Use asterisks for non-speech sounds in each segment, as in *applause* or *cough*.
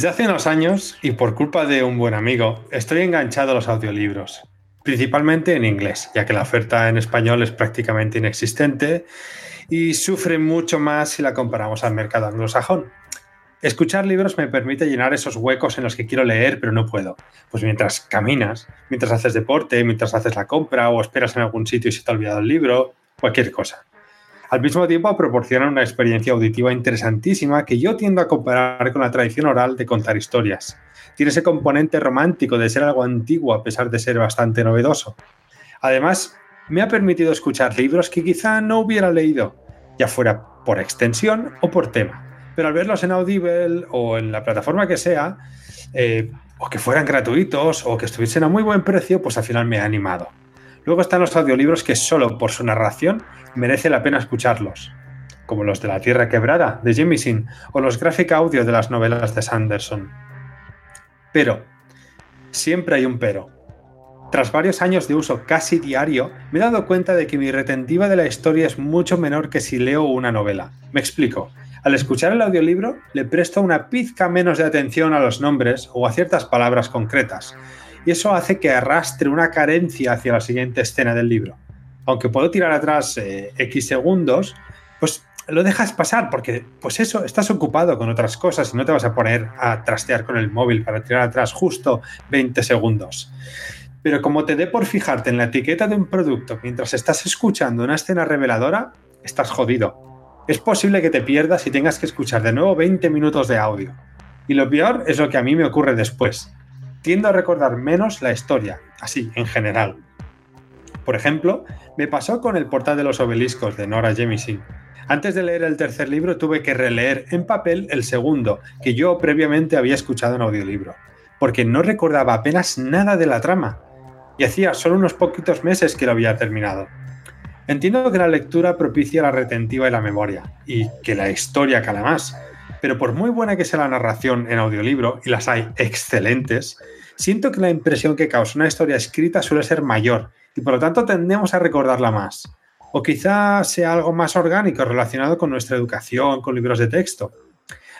Desde hace unos años, y por culpa de un buen amigo, estoy enganchado a los audiolibros, principalmente en inglés, ya que la oferta en español es prácticamente inexistente y sufre mucho más si la comparamos al mercado anglosajón. Escuchar libros me permite llenar esos huecos en los que quiero leer pero no puedo. Pues mientras caminas, mientras haces deporte, mientras haces la compra o esperas en algún sitio y se te ha olvidado el libro, cualquier cosa. Al mismo tiempo proporcionan una experiencia auditiva interesantísima que yo tiendo a comparar con la tradición oral de contar historias. Tiene ese componente romántico de ser algo antiguo a pesar de ser bastante novedoso. Además, me ha permitido escuchar libros que quizá no hubiera leído, ya fuera por extensión o por tema. Pero al verlos en Audible o en la plataforma que sea, eh, o que fueran gratuitos o que estuviesen a muy buen precio, pues al final me ha animado. Luego están los audiolibros que solo por su narración merece la pena escucharlos, como los de La Tierra Quebrada de Jemisin o los graphic audio de las novelas de Sanderson. Pero, siempre hay un pero. Tras varios años de uso casi diario, me he dado cuenta de que mi retentiva de la historia es mucho menor que si leo una novela. Me explico. Al escuchar el audiolibro, le presto una pizca menos de atención a los nombres o a ciertas palabras concretas, y eso hace que arrastre una carencia hacia la siguiente escena del libro. Aunque puedo tirar atrás eh, X segundos, pues lo dejas pasar porque, pues eso, estás ocupado con otras cosas y no te vas a poner a trastear con el móvil para tirar atrás justo 20 segundos. Pero como te dé por fijarte en la etiqueta de un producto mientras estás escuchando una escena reveladora, estás jodido. Es posible que te pierdas y tengas que escuchar de nuevo 20 minutos de audio. Y lo peor es lo que a mí me ocurre después tiendo a recordar menos la historia, así, en general. Por ejemplo, me pasó con el portal de los obeliscos de Nora Jemisin. Antes de leer el tercer libro tuve que releer en papel el segundo, que yo previamente había escuchado en audiolibro, porque no recordaba apenas nada de la trama, y hacía solo unos poquitos meses que lo había terminado. Entiendo que la lectura propicia la retentiva y la memoria, y que la historia cala más, pero por muy buena que sea la narración en audiolibro, y las hay excelentes, siento que la impresión que causa una historia escrita suele ser mayor y por lo tanto tendemos a recordarla más. O quizá sea algo más orgánico relacionado con nuestra educación, con libros de texto.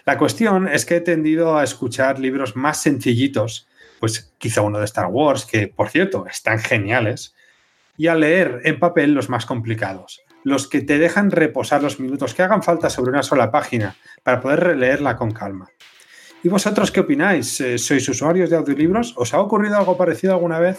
La cuestión es que he tendido a escuchar libros más sencillitos, pues quizá uno de Star Wars, que por cierto están geniales, y a leer en papel los más complicados los que te dejan reposar los minutos que hagan falta sobre una sola página para poder releerla con calma. ¿Y vosotros qué opináis? Eh, ¿Sois usuarios de audiolibros? ¿Os ha ocurrido algo parecido alguna vez?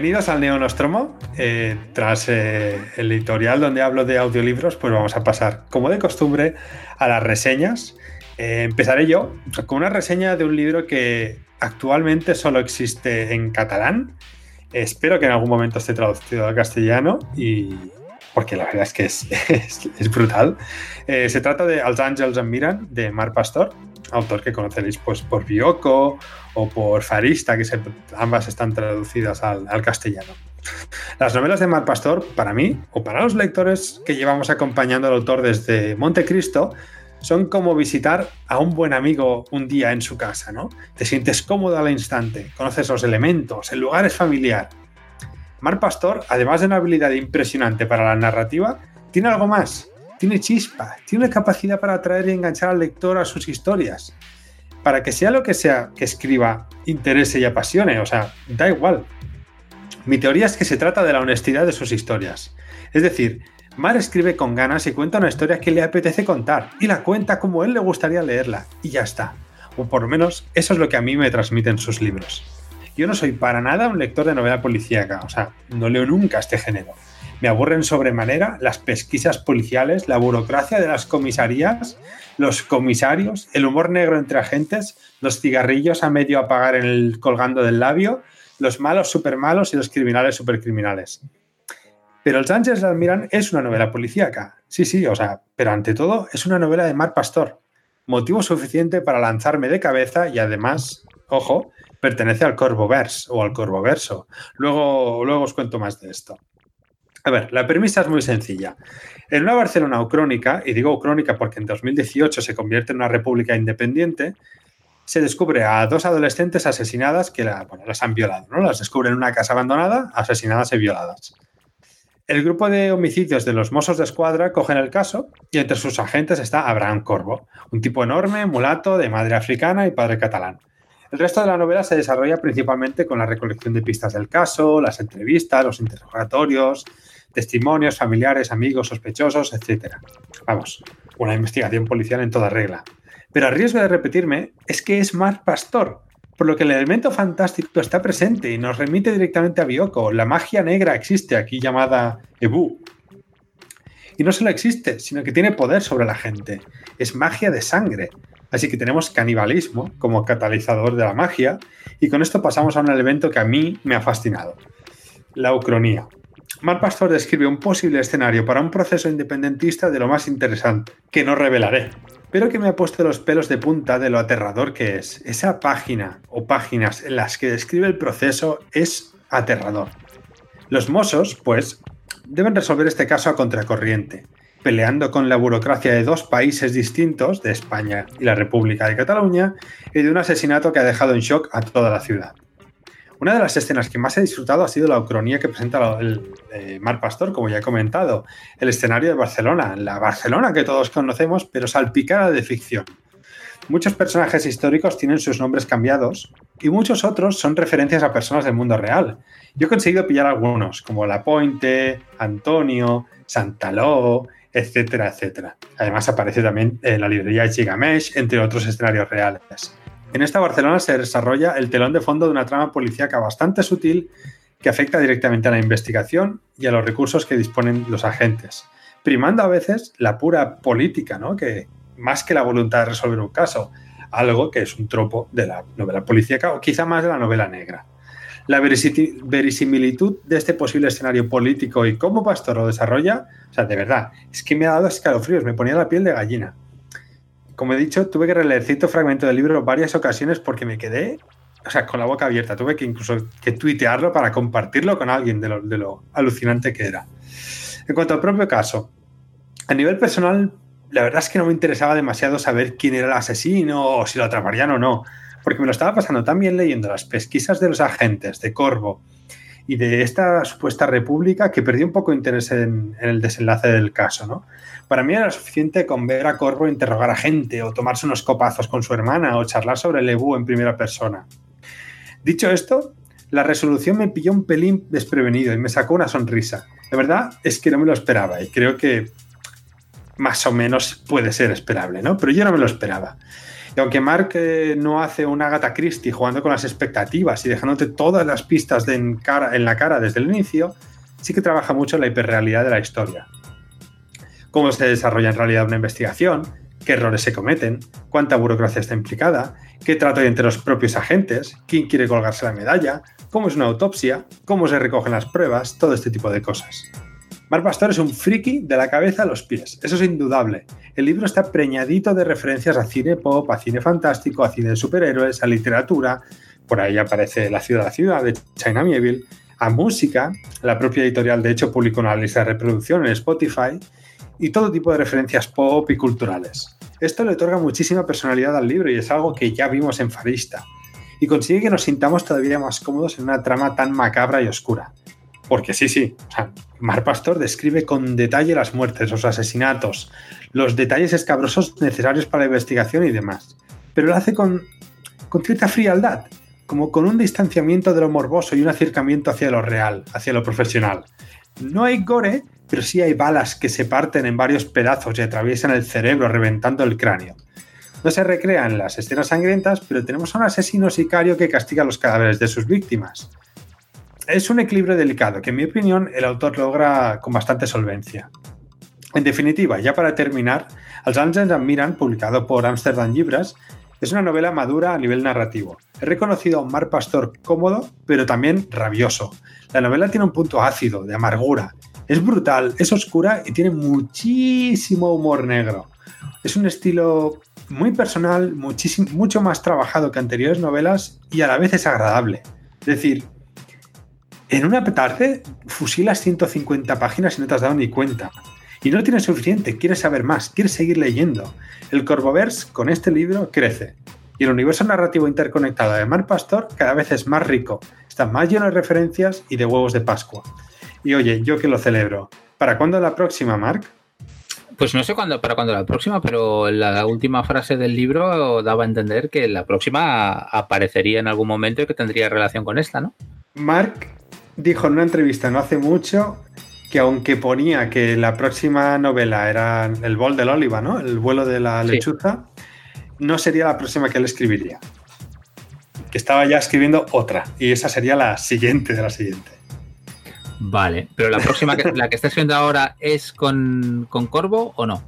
Bienvenidos al Neonostromo. Eh, tras eh, el editorial donde hablo de audiolibros, pues vamos a pasar, como de costumbre, a las reseñas. Eh, empezaré yo con una reseña de un libro que actualmente solo existe en catalán. espero que en algún momento esté traducido al castellano y porque la verdad es que es, *laughs* brutal. se trata de Als Angels and Miran de Mar Pastor, autor que conoceréis pues, por Bioko o por Farista, que ambas están traducidas al, castellano. Las novelas de Mar Pastor, para mí, o para los lectores que llevamos acompañando al autor desde Montecristo, son como visitar a un buen amigo un día en su casa, ¿no? Te sientes cómodo al instante, conoces los elementos, el lugar es familiar. Mar Pastor, además de una habilidad impresionante para la narrativa, tiene algo más. Tiene chispa, tiene capacidad para atraer y enganchar al lector a sus historias para que sea lo que sea que escriba, interese y apasione, o sea, da igual. Mi teoría es que se trata de la honestidad de sus historias. Es decir, Mar escribe con ganas y cuenta una historia que le apetece contar, y la cuenta como él le gustaría leerla, y ya está. O por lo menos eso es lo que a mí me transmiten sus libros. Yo no soy para nada un lector de novela policíaca, o sea, no leo nunca este género. Me aburren sobremanera las pesquisas policiales, la burocracia de las comisarías, los comisarios, el humor negro entre agentes, los cigarrillos a medio apagar en el colgando del labio, los malos super malos y los criminales super criminales. Pero El Sánchez Almirán es una novela policíaca. Sí, sí, o sea, pero ante todo es una novela de Mar Pastor. Motivo suficiente para lanzarme de cabeza y además, ojo, pertenece al Corvoverse o al Corvoverso. Luego, luego os cuento más de esto. A ver, la premisa es muy sencilla. En una Barcelona ucrónica, y digo ucrónica porque en 2018 se convierte en una república independiente, se descubre a dos adolescentes asesinadas que las han violado, ¿no? Las descubren en una casa abandonada, asesinadas y violadas. El grupo de homicidios de los Mossos de Escuadra cogen el caso y entre sus agentes está Abraham Corvo, un tipo enorme, mulato, de madre africana y padre catalán. El resto de la novela se desarrolla principalmente con la recolección de pistas del caso, las entrevistas, los interrogatorios, testimonios, familiares, amigos, sospechosos, etc. Vamos, una investigación policial en toda regla. Pero a riesgo de repetirme, es que es Mar Pastor, por lo que el elemento fantástico está presente y nos remite directamente a Bioko. La magia negra existe aquí llamada Ebu. Y no solo existe, sino que tiene poder sobre la gente. Es magia de sangre. Así que tenemos canibalismo como catalizador de la magia y con esto pasamos a un elemento que a mí me ha fascinado. La ucronía. Mar Pastor describe un posible escenario para un proceso independentista de lo más interesante, que no revelaré, pero que me ha puesto los pelos de punta de lo aterrador que es. Esa página o páginas en las que describe el proceso es aterrador. Los mozos, pues, deben resolver este caso a contracorriente, peleando con la burocracia de dos países distintos, de España y la República de Cataluña, y de un asesinato que ha dejado en shock a toda la ciudad. Una de las escenas que más he disfrutado ha sido la ucronía que presenta el eh, Mar Pastor, como ya he comentado, el escenario de Barcelona, la Barcelona que todos conocemos, pero salpicada de ficción. Muchos personajes históricos tienen sus nombres cambiados y muchos otros son referencias a personas del mundo real. Yo he conseguido pillar algunos, como La Pointe, Antonio, Santaló, etcétera, etcétera. Además aparece también en la librería de Gigamesh, entre otros escenarios reales. En esta Barcelona se desarrolla el telón de fondo de una trama policíaca bastante sutil que afecta directamente a la investigación y a los recursos que disponen los agentes, primando a veces la pura política, ¿no? que más que la voluntad de resolver un caso, algo que es un tropo de la novela policíaca o quizá más de la novela negra. La verisimilitud de este posible escenario político y cómo Pastor lo desarrolla, o sea, de verdad, es que me ha dado escalofríos, me ponía la piel de gallina como he dicho, tuve que releer cierto fragmento del libro varias ocasiones porque me quedé, o sea, con la boca abierta. Tuve que incluso que tuitearlo para compartirlo con alguien de lo, de lo alucinante que era. En cuanto al propio caso, a nivel personal, la verdad es que no me interesaba demasiado saber quién era el asesino o si lo atraparían o no, porque me lo estaba pasando tan bien leyendo las pesquisas de los agentes de Corvo y de esta supuesta república que perdí un poco interés en, en el desenlace del caso, ¿no? Para mí era suficiente con ver a Corvo interrogar a gente o tomarse unos copazos con su hermana o charlar sobre el EBU en primera persona. Dicho esto, la resolución me pilló un pelín desprevenido y me sacó una sonrisa. De verdad es que no me lo esperaba y creo que más o menos puede ser esperable, ¿no? Pero yo no me lo esperaba. Y aunque Mark eh, no hace una Agatha Christie jugando con las expectativas y dejándote todas las pistas en, cara, en la cara desde el inicio, sí que trabaja mucho en la hiperrealidad de la historia cómo se desarrolla en realidad una investigación, qué errores se cometen, cuánta burocracia está implicada, qué trato hay entre los propios agentes, quién quiere colgarse la medalla, cómo es una autopsia, cómo se recogen las pruebas, todo este tipo de cosas. Mar Pastor es un friki de la cabeza a los pies, eso es indudable. El libro está preñadito de referencias a cine pop, a cine fantástico, a cine de superhéroes, a literatura, por ahí aparece La ciudad, la ciudad de China Mieville, a música, la propia editorial de hecho publicó una lista de reproducción en Spotify, y todo tipo de referencias pop y culturales. Esto le otorga muchísima personalidad al libro y es algo que ya vimos en Farista, y consigue que nos sintamos todavía más cómodos en una trama tan macabra y oscura. Porque sí, sí, Mar Pastor describe con detalle las muertes, los asesinatos, los detalles escabrosos necesarios para la investigación y demás. Pero lo hace con, con cierta frialdad, como con un distanciamiento de lo morboso y un acercamiento hacia lo real, hacia lo profesional. No hay gore, pero sí hay balas que se parten en varios pedazos y atraviesan el cerebro, reventando el cráneo. No se recrean las escenas sangrientas, pero tenemos a un asesino sicario que castiga los cadáveres de sus víctimas. Es un equilibrio delicado que, en mi opinión, el autor logra con bastante solvencia. En definitiva, ya para terminar, Els Àngels Miran, publicado por Amsterdam Libras, es una novela madura a nivel narrativo. He reconocido a un Mar Pastor cómodo, pero también rabioso. La novela tiene un punto ácido, de amargura. Es brutal, es oscura y tiene muchísimo humor negro. Es un estilo muy personal, muchísimo, mucho más trabajado que anteriores novelas y a la vez es agradable. Es decir, en una tarde fusilas 150 páginas y no te has dado ni cuenta. Y no tienes suficiente, quieres saber más, quieres seguir leyendo. El Corvoverse con este libro crece. Y el universo narrativo interconectado de Mar Pastor cada vez es más rico, está más lleno de referencias y de huevos de Pascua. Y oye, yo que lo celebro. ¿Para cuándo la próxima, Mark? Pues no sé cuándo, para cuándo la próxima, pero la última frase del libro daba a entender que la próxima aparecería en algún momento y que tendría relación con esta, ¿no? Mark dijo en una entrevista no hace mucho que aunque ponía que la próxima novela era El bol del oliva, ¿no? El vuelo de la lechuza, no sería la próxima que él escribiría. Que estaba ya escribiendo otra. Y esa sería la siguiente de la siguiente. Vale, pero la próxima, que, *laughs* la que está escribiendo ahora es con, con Corvo o no?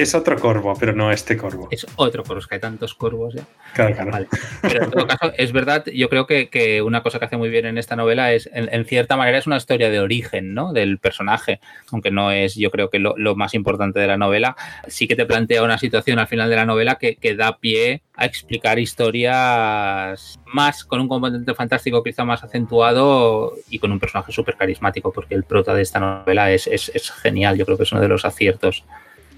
Es otro corvo, pero no este corvo. Es otro corvo, es que hay tantos corvos ya. Claro, claro. Pero en todo caso, *laughs* es verdad, yo creo que, una cosa que hace muy bien en esta novela es, en, cierta manera, es una historia de origen, ¿no? Del personaje, aunque no es, yo creo que lo, más importante de la novela. Sí que te plantea una situación al final de la novela que, que da pie a explicar historias más con un componente fantástico quizá más acentuado y con un personaje súper carismático, porque el prota de esta novela es, es, es genial, yo creo que es uno de los aciertos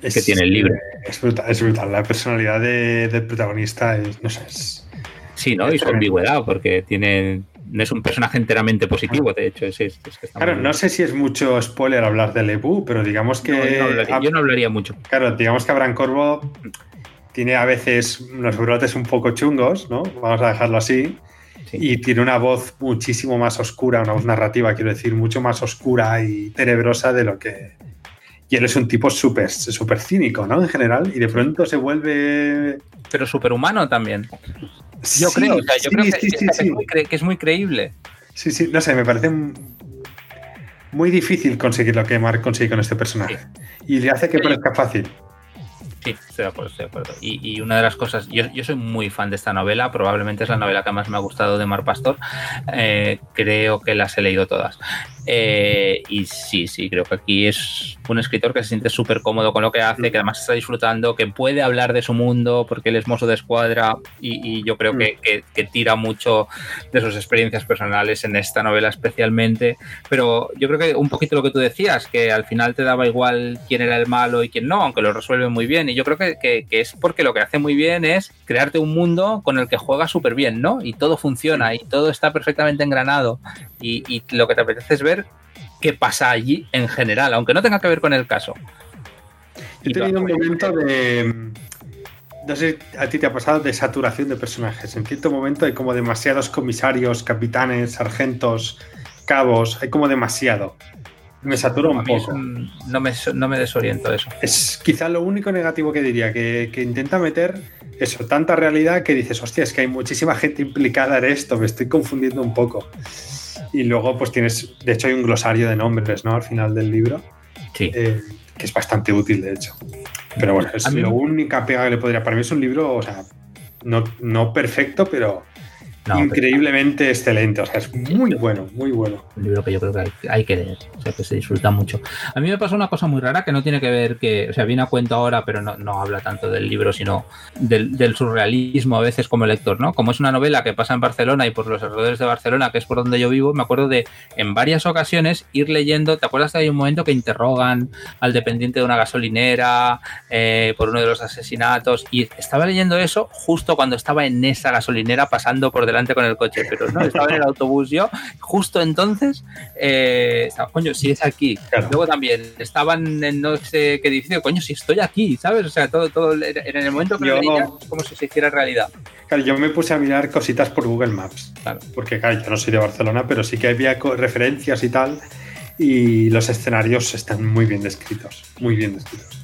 es, que tiene el libro. Es brutal, es brutal. La personalidad del protagonista es, no sé, es, Sí, ¿no? y su ambigüedad, porque tiene, no es un personaje enteramente positivo, de hecho. Es, es, claro, no sé si es mucho spoiler hablar de Lebu, pero digamos que. yo, no hablaría, mucho. Claro, digamos que Abraham Corvo tiene a veces unos brotes un poco chungos, ¿no? Vamos a dejarlo así. Y tiene una voz muchísimo más oscura, una voz narrativa, quiero decir, mucho más oscura y tenebrosa de lo que, y él es un tipo súper super cínico, ¿no? En general, y de pronto se vuelve... Pero superhumano también. Yo creo, o sea, yo creo que, es muy creíble. Sí, sí, no sé, me parece muy difícil conseguir lo que Mark consigue con este personaje. Y le hace que parezca fácil. Sí, estoy de acuerdo, estoy de acuerdo. Y, una de las cosas, yo, soy muy fan de esta novela, probablemente es la novela que más me ha gustado de Mar Pastor. Eh, creo que las he leído todas. Eh, y sí, sí, creo que aquí es un escritor que se siente súper cómodo con lo que hace, que además está disfrutando, que puede hablar de su mundo porque él es mozo de escuadra y, yo creo que, que, tira mucho de sus experiencias personales en esta novela especialmente. Pero yo creo que un poquito lo que tú decías, que al final te daba igual quién era el malo y quién no, aunque lo resuelve muy bien. Y yo creo que, que es porque lo que hace muy bien es crearte un mundo con el que juega súper bien, ¿no? Y todo funciona y todo está perfectamente engranado. Y, y lo que te apetece es ver qué pasa allí en general, aunque no tenga que ver con el caso. Yo he tenido un momento de. No sé a ti te ha pasado de saturación de personajes. En cierto momento hay como demasiados comisarios, capitanes, sargentos, cabos. Hay como demasiado. Me satura un poco. no, me, no me desoriento eso. Es quizá lo único negativo que diría, que, que, intenta meter eso, tanta realidad que dices, hostia, es que hay muchísima gente implicada en esto, me estoy confundiendo un poco. Y luego, pues tienes, de hecho, hay un glosario de nombres, ¿no? Al final del libro. Sí. Eh, que es bastante útil, de hecho. Pero bueno, es la única pega que le podría. Para mí es un libro, o sea, no, no perfecto, pero increíblemente excelente. O sea, es muy bueno, muy bueno. Un libro que yo creo que hay, que leer, o sea, que se disfruta mucho. A mí me pasó una cosa muy rara que no tiene que ver que, o sea, viene a cuento ahora, pero no, no habla tanto del libro, sino del, del, surrealismo a veces como lector, ¿no? Como es una novela que pasa en Barcelona y por los alrededores de Barcelona, que es por donde yo vivo, me acuerdo de en varias ocasiones ir leyendo, ¿te acuerdas de hay un momento que interrogan al dependiente de una gasolinera eh, por uno de los asesinatos? Y estaba leyendo eso justo cuando estaba en esa gasolinera pasando por delante con el coche, pero no, estaba en el autobús yo, justo entonces, eh, coño, si es aquí. Luego también estaban en no sé qué edificio, coño, si estoy aquí, ¿sabes? O sea, todo, todo en el momento que yo, como si se hiciera realidad. Claro, yo me puse a mirar cositas por Google Maps, claro. porque claro, yo no soy de Barcelona, pero sí que había referencias y tal. y los escenarios están muy bien descritos, muy bien descritos.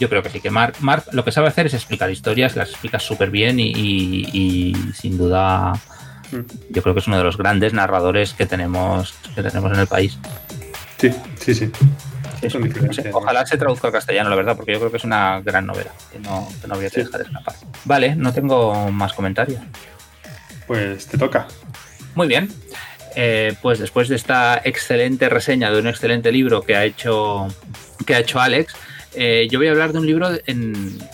Yo creo que sí, que Mark, Mark lo que sabe hacer es explicar historias, las explica súper bien y, sin duda mm. yo creo que es uno de los grandes narradores que tenemos, que tenemos en el país. Sí, sí, sí. ojalá se traduzca al castellano, la verdad, porque yo creo que es una gran novela que no, que voy a dejar escapar. Vale, no tengo más comentarios. Pues te toca. Muy bien. Eh, pues después de esta excelente reseña de un excelente libro que ha hecho, que ha hecho Alex, eh, yo voy a hablar de un libro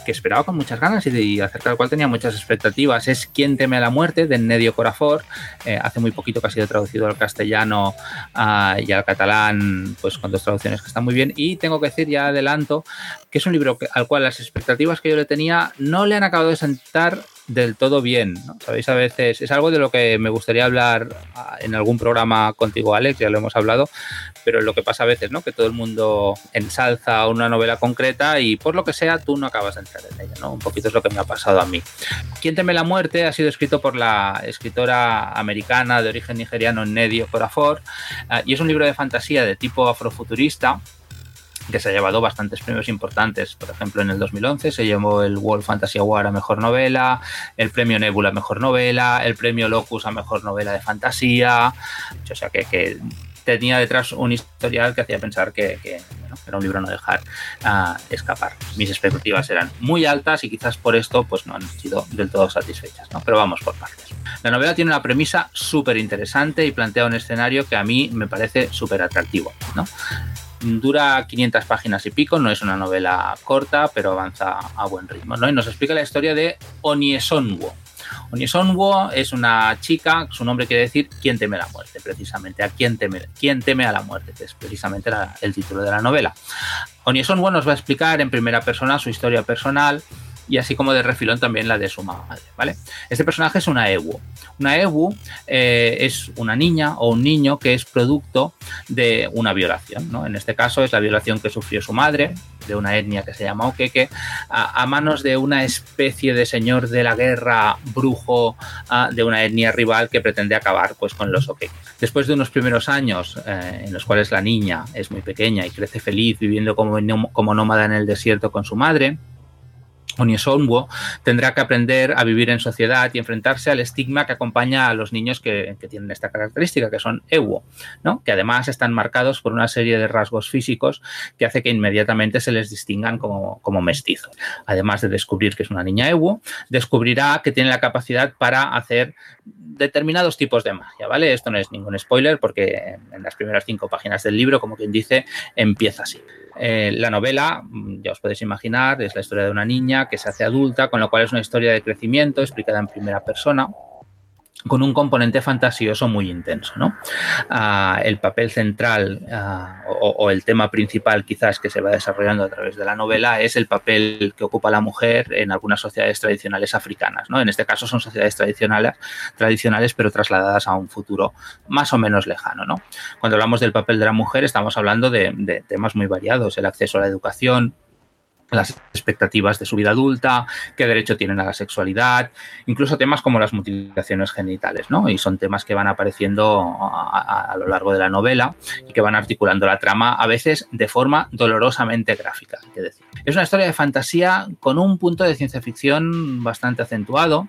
que esperaba con muchas ganas y, acerca del cual tenía muchas expectativas. Es Quién teme a la muerte, de Nedio Corafor. Eh, hace muy poquito que ha sido traducido al castellano ah, y al catalán, pues con dos traducciones que están muy bien. Y tengo que decir, ya adelanto, que es un libro al cual las expectativas que yo le tenía no le han acabado de sentar del todo bien. Sabéis, a veces es algo de lo que me gustaría hablar ah, en algún programa contigo, Alex, ya lo hemos hablado, pero lo que pasa a veces, ¿no? Que todo el mundo ensalza una novela concreta y por lo que sea tú no acabas de entrar en ella, ¿no? Un poquito es lo que me ha pasado a mí. Quién teme la muerte ha sido escrito por la escritora americana de origen nigeriano Nedio Corafor ah, y es un libro de fantasía de tipo afrofuturista que se ha llevado bastantes premios importantes. Por ejemplo, en el 2011 se llevó el World Fantasy Award a Mejor Novela, el Premio Nebula a Mejor Novela, el Premio Locus a Mejor Novela de Fantasía. O sea que, tenía detrás un historial que hacía pensar que, era un libro no dejar uh, escapar. Mis expectativas eran muy altas y quizás por esto pues no han sido del todo satisfechas. ¿no? Pero vamos por partes. La novela tiene una premisa súper interesante y plantea un escenario que a mí me parece súper atractivo. ¿no? Dura 500 páginas y pico, no es una novela corta, pero avanza a buen ritmo. ¿no? Y nos explica la historia de Oniesonwo. Oniesonwo es una chica, su nombre quiere decir quién teme la muerte, precisamente. A quién teme, quién teme a la muerte, que es precisamente el título de la novela. Oniesonwo nos va a explicar en primera persona su historia personal, y así como de refilón también la de su madre, ¿vale? Este personaje es una Ewu. Una Ewu eh, es una niña o un niño que es producto de una violación, ¿no? En este caso es la violación que sufrió su madre, de una etnia que se llama Okeke, a, manos de una especie de señor de la guerra brujo de una etnia rival que pretende acabar pues, con los Okeke. Después de unos primeros años eh, en los cuales la niña es muy pequeña y crece feliz viviendo como, como nómada en el desierto con su madre, Oniesonwo tendrá que aprender a vivir en sociedad y enfrentarse al estigma que acompaña a los niños que, tienen esta característica, que son Ewo, ¿no? que además están marcados por una serie de rasgos físicos que hace que inmediatamente se les distingan como, como mestizos. Además de descubrir que es una niña Ewo, descubrirá que tiene la capacidad para hacer determinados tipos de magia, ¿vale? Esto no es ningún spoiler porque en las primeras cinco páginas del libro, como quien dice, empieza así. Eh, la novela, ya os podéis imaginar, es la historia de una niña que se hace adulta, con lo cual es una historia de crecimiento explicada en primera persona con un componente fantasioso muy intenso. ¿no? Ah, el papel central ah, o, el tema principal quizás que se va desarrollando a través de la novela es el papel que ocupa la mujer en algunas sociedades tradicionales africanas. ¿no? En este caso son sociedades tradicionales, tradicionales pero trasladadas a un futuro más o menos lejano. ¿no? Cuando hablamos del papel de la mujer estamos hablando de temas muy variados, el acceso a la educación, las expectativas de su vida adulta, qué derecho tienen a la sexualidad, incluso temas como las mutilaciones genitales, ¿no? Y son temas que van apareciendo a, lo largo de la novela y que van articulando la trama a veces de forma dolorosamente gráfica. Es una historia de fantasía con un punto de ciencia ficción bastante acentuado,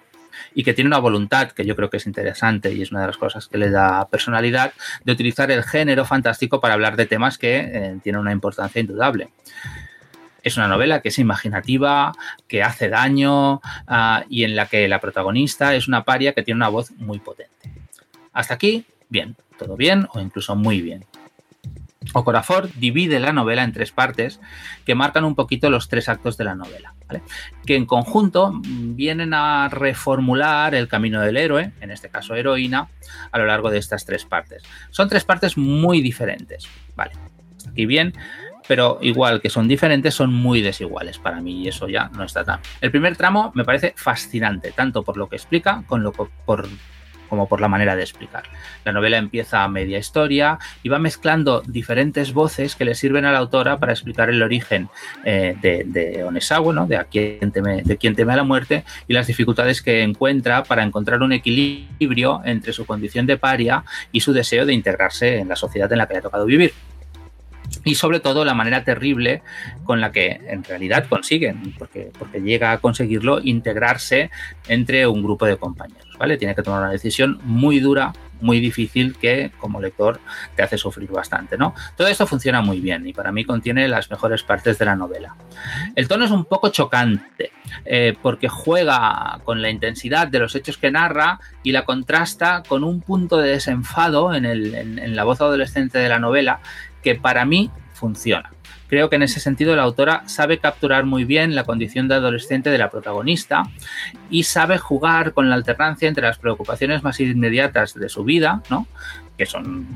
y que tiene una voluntad que yo creo que es interesante y es una de las cosas que le da personalidad de utilizar el género fantástico para hablar de temas que eh, tienen una importancia indudable. Es una novela que es imaginativa, que hace daño ah, y en la que la protagonista es una paria que tiene una voz muy potente. Hasta aquí, bien, todo bien o incluso muy bien. Okorafor divide la novela en tres partes que marcan un poquito los tres actos de la novela, que en conjunto vienen a reformular el camino del héroe, en este caso heroína, a lo largo de estas tres partes. Son tres partes muy diferentes. Vale, aquí bien pero igual que son diferentes, son muy desiguales para mí y eso ya no está tan. El primer tramo me parece fascinante, tanto por lo que explica como por la manera de explicar. La novela empieza a media historia y va mezclando diferentes voces que le sirven a la autora para explicar el origen eh, de, de ¿no? de, a quien teme, de quien teme a la muerte, y las dificultades que encuentra para encontrar un equilibrio entre su condición de paria y su deseo de integrarse en la sociedad en la que le ha tocado vivir y sobre todo la manera terrible con la que en realidad consiguen, porque, porque llega a conseguirlo, integrarse entre un grupo de compañeros. ¿vale? Tiene que tomar una decisión muy dura, muy difícil, que como lector te hace sufrir bastante. ¿no? Todo esto funciona muy bien y para mí contiene las mejores partes de la novela. El tono es un poco chocante, eh, porque juega con la intensidad de los hechos que narra y la contrasta con un punto de desenfado en, el, en la voz adolescente de la novela que para mí funciona. Creo que en ese sentido la autora sabe capturar muy bien la condición de adolescente de la protagonista y sabe jugar con la alternancia entre las preocupaciones más inmediatas de su vida, ¿no? Que son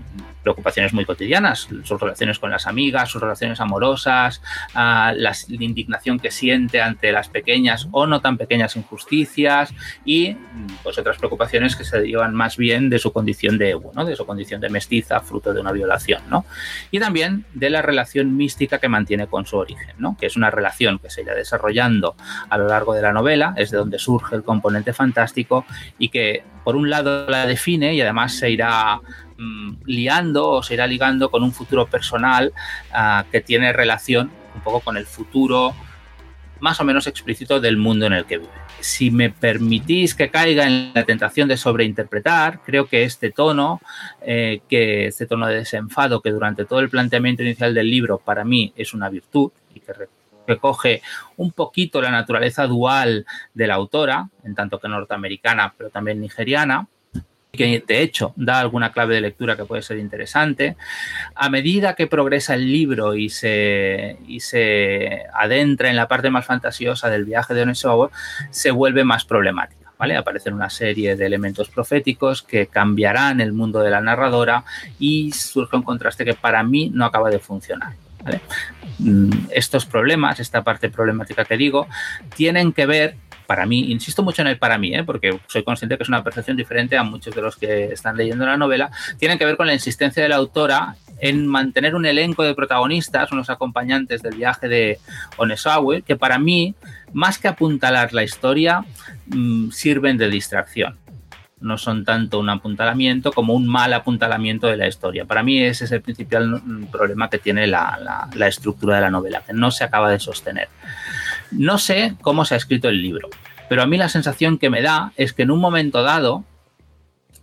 preocupaciones muy cotidianas, sus relaciones con las amigas, sus relaciones amorosas, uh, la, indignación que siente ante las pequeñas o no tan pequeñas injusticias y pues otras preocupaciones que se llevan más bien de su condición de Evo, ¿no? de su condición de mestiza, fruto de una violación, ¿no? y también de la relación mística que mantiene con su origen, ¿no? que es una relación que se irá desarrollando a lo largo de la novela, es de donde surge el componente fantástico y que por un lado la define y además se irá Mm, liando o se irá ligando con un futuro personal uh, que tiene relación un poco con el futuro más o menos explícito del mundo en el que vive. Si me permitís que caiga en la tentación de sobreinterpretar, creo que este tono, eh, que este tono de desenfado que durante todo el planteamiento inicial del libro para mí es una virtud y que recoge un poquito la naturaleza dual de la autora, en tanto que norteamericana, pero también nigeriana, que de hecho da alguna clave de lectura que puede ser interesante. A medida que progresa el libro y se, y se adentra en la parte más fantasiosa del viaje de Onesauer, se vuelve más problemática. ¿vale? Aparecen una serie de elementos proféticos que cambiarán el mundo de la narradora y surge un contraste que para mí no acaba de funcionar. ¿Vale? Mm, estos problemas, esta parte problemática que digo, tienen que ver para mí, insisto mucho en el para mí, ¿eh? porque soy consciente que es una percepción diferente a muchos de los que están leyendo la novela, tienen que ver con la insistencia de la autora en mantener un elenco de protagonistas, unos acompañantes del viaje de Onesawa, que para mí, más que apuntalar la historia, mmm, sirven de distracción no son tanto un apuntalamiento como un mal apuntalamiento de la historia. Para mí ese es el principal problema que tiene la, la, la, estructura de la novela, que no se acaba de sostener. No sé cómo se ha escrito el libro, pero a mí la sensación que me da es que en un momento dado,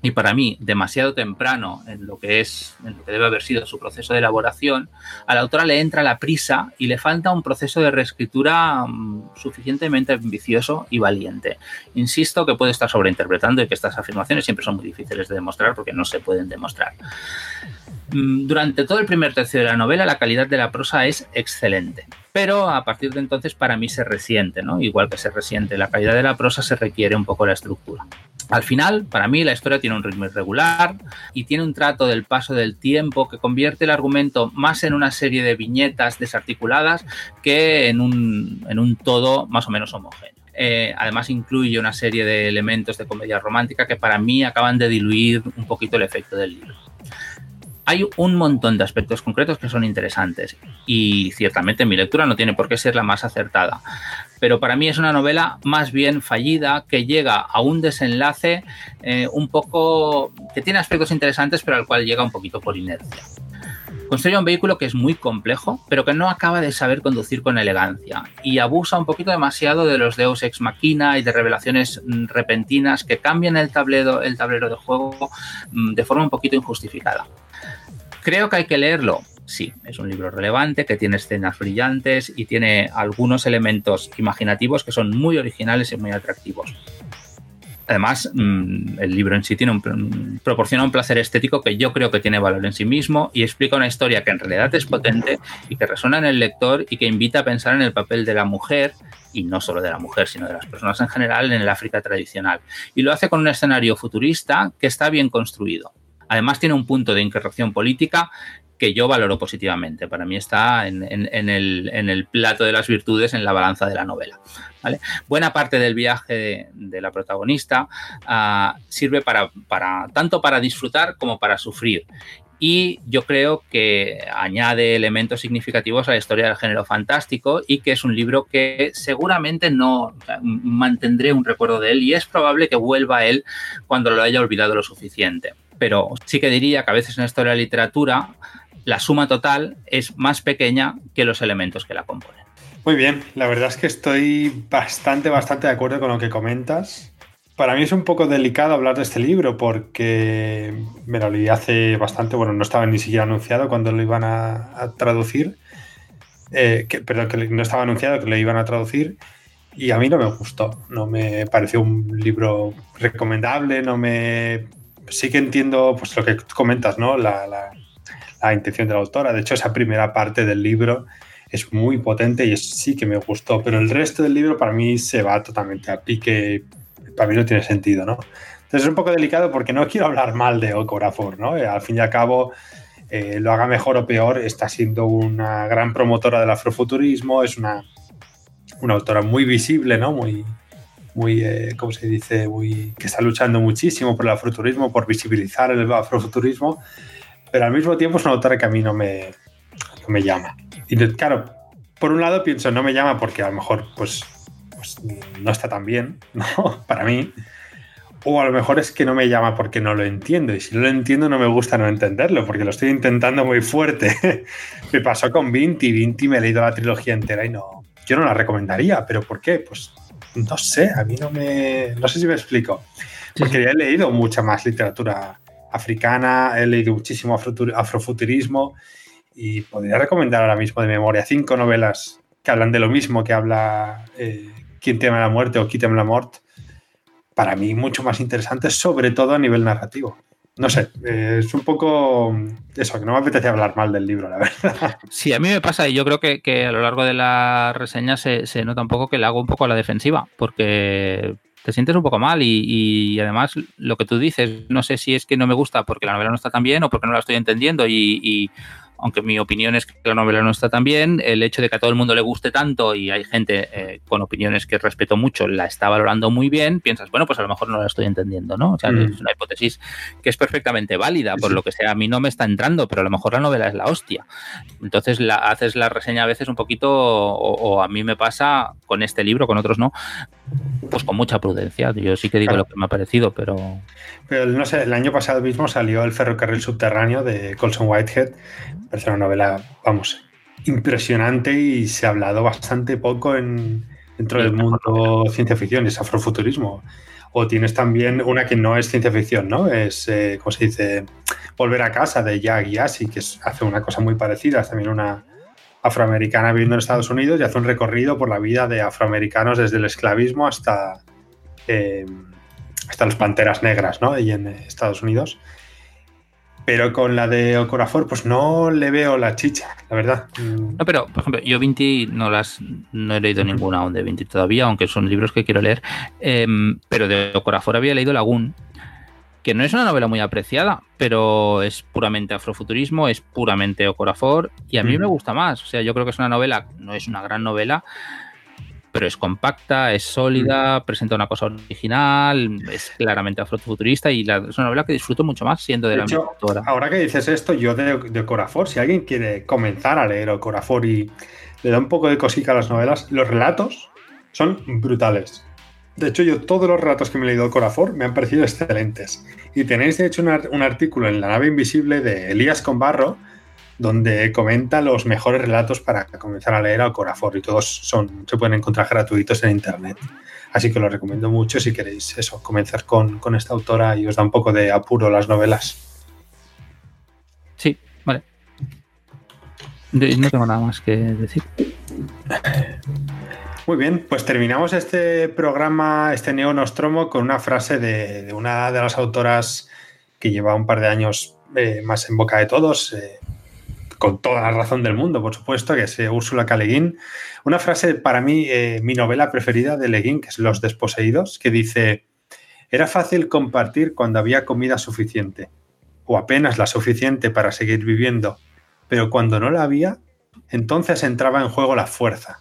y para mí demasiado temprano en lo que es en lo que debe haber sido su proceso de elaboración, a la autora le entra la prisa y le falta un proceso de reescritura um, suficientemente ambicioso y valiente. Insisto que puede estar sobreinterpretando y que estas afirmaciones siempre son muy difíciles de demostrar porque no se pueden demostrar. Durante todo el primer tercio de la novela la calidad de la prosa es excelente pero a partir de entonces para mí se resiente, ¿no? Igual que se resiente la calidad de la prosa, se requiere un poco la estructura. Al final, para mí, la historia tiene un ritmo irregular y tiene un trato del paso del tiempo que convierte el argumento más en una serie de viñetas desarticuladas que en un, en un todo más o menos homogéneo. Eh, además incluye una serie de elementos de comedia romántica que para mí acaban de diluir un poquito el efecto del libro hay un montón de aspectos concretos que son interesantes y ciertamente mi lectura no tiene por qué ser la más acertada, pero para mí es una novela más bien fallida que llega a un desenlace eh, un poco que tiene aspectos interesantes pero al cual llega un poquito por inercia. Construye un vehículo que es muy complejo, pero que no acaba de saber conducir con elegancia y abusa un poquito demasiado de los deus ex machina y de revelaciones mm, repentinas que cambian el tablero, de juego mm, de forma un poquito injustificada. Creo que hay que leerlo. Sí, es un libro relevante que tiene escenas brillantes y tiene algunos elementos imaginativos que son muy originales y muy atractivos. Además, mmm, el libro en sí tiene un, proporciona un placer estético que yo creo que tiene valor en sí mismo y explica una historia que en realidad es potente y que resuena en el lector y que invita a pensar en el papel de la mujer y no solo de la mujer, sino de las personas en general en el África tradicional. Y lo hace con un escenario futurista que está bien construido. Además tiene un punto de incorrección política que yo valoro positivamente. Para mí está en, el, plato de las virtudes, en la balanza de la novela. Buena parte del viaje de, la protagonista ah, sirve para, tanto para disfrutar como para sufrir y yo creo que añade elementos significativos a la historia del género fantástico y que es un libro que seguramente no mantendré un recuerdo de él y es probable que vuelva a él cuando lo haya olvidado lo suficiente. Pero sí que diría que a veces en historia de la literatura la suma total es más pequeña que los elementos que la componen. Muy bien, la verdad es que estoy bastante, bastante de acuerdo con lo que comentas. Para mí es un poco delicado hablar de este libro porque me lo leí hace bastante, bueno, no estaba ni siquiera anunciado cuando lo iban a, traducir, eh, perdón, que no estaba anunciado que lo iban a traducir y a mí no me gustó, no me pareció un libro recomendable, no me... Sí que entiendo pues, lo que comentas, ¿no? La, la intención de la autora, de hecho esa primera parte del libro es muy potente y sí que me gustó, pero el resto del libro para mí se va totalmente a pique para mí no tiene sentido, ¿no? Entonces es un poco delicado porque no quiero hablar mal de Okorafor, ¿no? Eh, al fin y al cabo, eh, lo haga mejor o peor, está siendo una gran promotora del afrofuturismo, es una, una autora muy visible, ¿no? Muy, muy eh, ¿cómo se dice? Muy, que está luchando muchísimo por el afrofuturismo, por visibilizar el afrofuturismo, pero al mismo tiempo es una autora que a mí no me, me llama. Y claro, por un lado pienso, no me llama porque a lo mejor, pues, pues, no está tan bien, *laughs* ¿no? Para mí. O a lo mejor es que no me llama porque no lo entiendo. Y si no lo entiendo, no me gusta no entenderlo, porque lo estoy intentando muy fuerte. *laughs* me pasó con Vinti. Vinti me he leído la trilogía entera y no. Yo no la recomendaría, pero ¿por qué? Pues no sé, a mí no me. No sé si me explico. Porque ya he leído mucha más literatura africana, he leído muchísimo afrofuturismo y podría recomendar ahora mismo de memoria cinco novelas que hablan de lo mismo que habla eh, Quién teme la muerte o Quíteme la muerte, para mí mucho más interesante, sobre todo a nivel narrativo. No sé, eh, es un poco eso, que no me apetece hablar mal del libro, la verdad. *laughs* Sí, a mí me pasa y yo creo que, a lo largo de la reseña se, nota un poco que le hago un poco a la defensiva, porque te sientes un poco mal y, además lo que tú dices, no sé si es que no me gusta porque la novela no está tan bien o porque no la estoy entendiendo y aunque mi opinión es que la novela no está tan bien, el hecho de que a todo el mundo le guste tanto y hay gente eh, con opiniones que respeto mucho, la está valorando muy bien, piensas, bueno, pues a lo mejor no la estoy entendiendo, ¿no? O sea, mm. es una hipótesis que es perfectamente válida, por lo que sea, a mí no me está entrando, pero a lo mejor la novela es la hostia. Entonces la, haces la reseña a veces un poquito, o, a mí me pasa con este libro, con otros no, pues con mucha prudencia. Yo sí que digo lo que me ha parecido, pero... Pero no sé, el año pasado mismo salió El ferrocarril subterráneo de Colson Whitehead, parece una novela, vamos, impresionante y se ha hablado bastante poco en, dentro del mundo ciencia ficción, es afrofuturismo. O tienes también una que no es ciencia ficción, ¿no? Es, eh, ¿cómo se dice? Volver a casa de Jack Yassi, que hace una cosa muy parecida, es también una afroamericana viviendo en Estados Unidos y hace un recorrido por la vida de afroamericanos desde el esclavismo hasta, eh, hasta las panteras negras, ¿no? Y en Estados Unidos. Pero con la de Ocorafor, pues no le veo la chicha, la verdad. No, pero, por ejemplo, yo Vinti no las no he leído ninguna aún de Vinti todavía, aunque son libros que quiero leer. Em, pero de Ocorafor había leído Lagún, que no es una novela muy apreciada, pero es puramente afrofuturismo, es puramente Ocorafor, y a mí me gusta más. O sea, yo creo que es una novela, no es una gran novela, pero es compacta, es sólida, mm. presenta una cosa original, es claramente afrofuturista y es una novela que disfruto mucho más siendo de, la misma autora. Ahora que dices esto, yo de, de Corafor, si alguien quiere comenzar a leer Corafor y le da un poco de cosica a las novelas, los relatos son brutales. De hecho, yo todos los relatos que me he leído de Corafor me han parecido excelentes. Y tenéis, de hecho, un, artículo en La nave invisible de Elías Conbarro, donde comenta los mejores relatos para comenzar a leer al Corafor y todos son, se pueden encontrar gratuitos en internet. Así que lo recomiendo mucho si queréis eso, comenzar con, esta autora y os da un poco de apuro las novelas. Sí, vale. No tengo nada más que decir. Muy bien, pues terminamos este programa, este Neo Nostromo, con una frase de, una de las autoras que lleva un par de años eh, más en boca de todos, eh, con toda la razón del mundo, por supuesto, que es Úrsula K. Una frase para mí, eh, mi novela preferida de Le que es Los Desposeídos, que dice, era fácil compartir cuando había comida suficiente, o apenas la suficiente para seguir viviendo, pero cuando no la había, entonces entraba en juego la fuerza.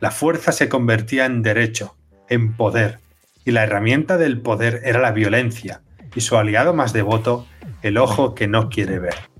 La fuerza se convertía en derecho, en poder, y la herramienta del poder era la violencia, y su aliado más devoto, el ojo que no quiere ver.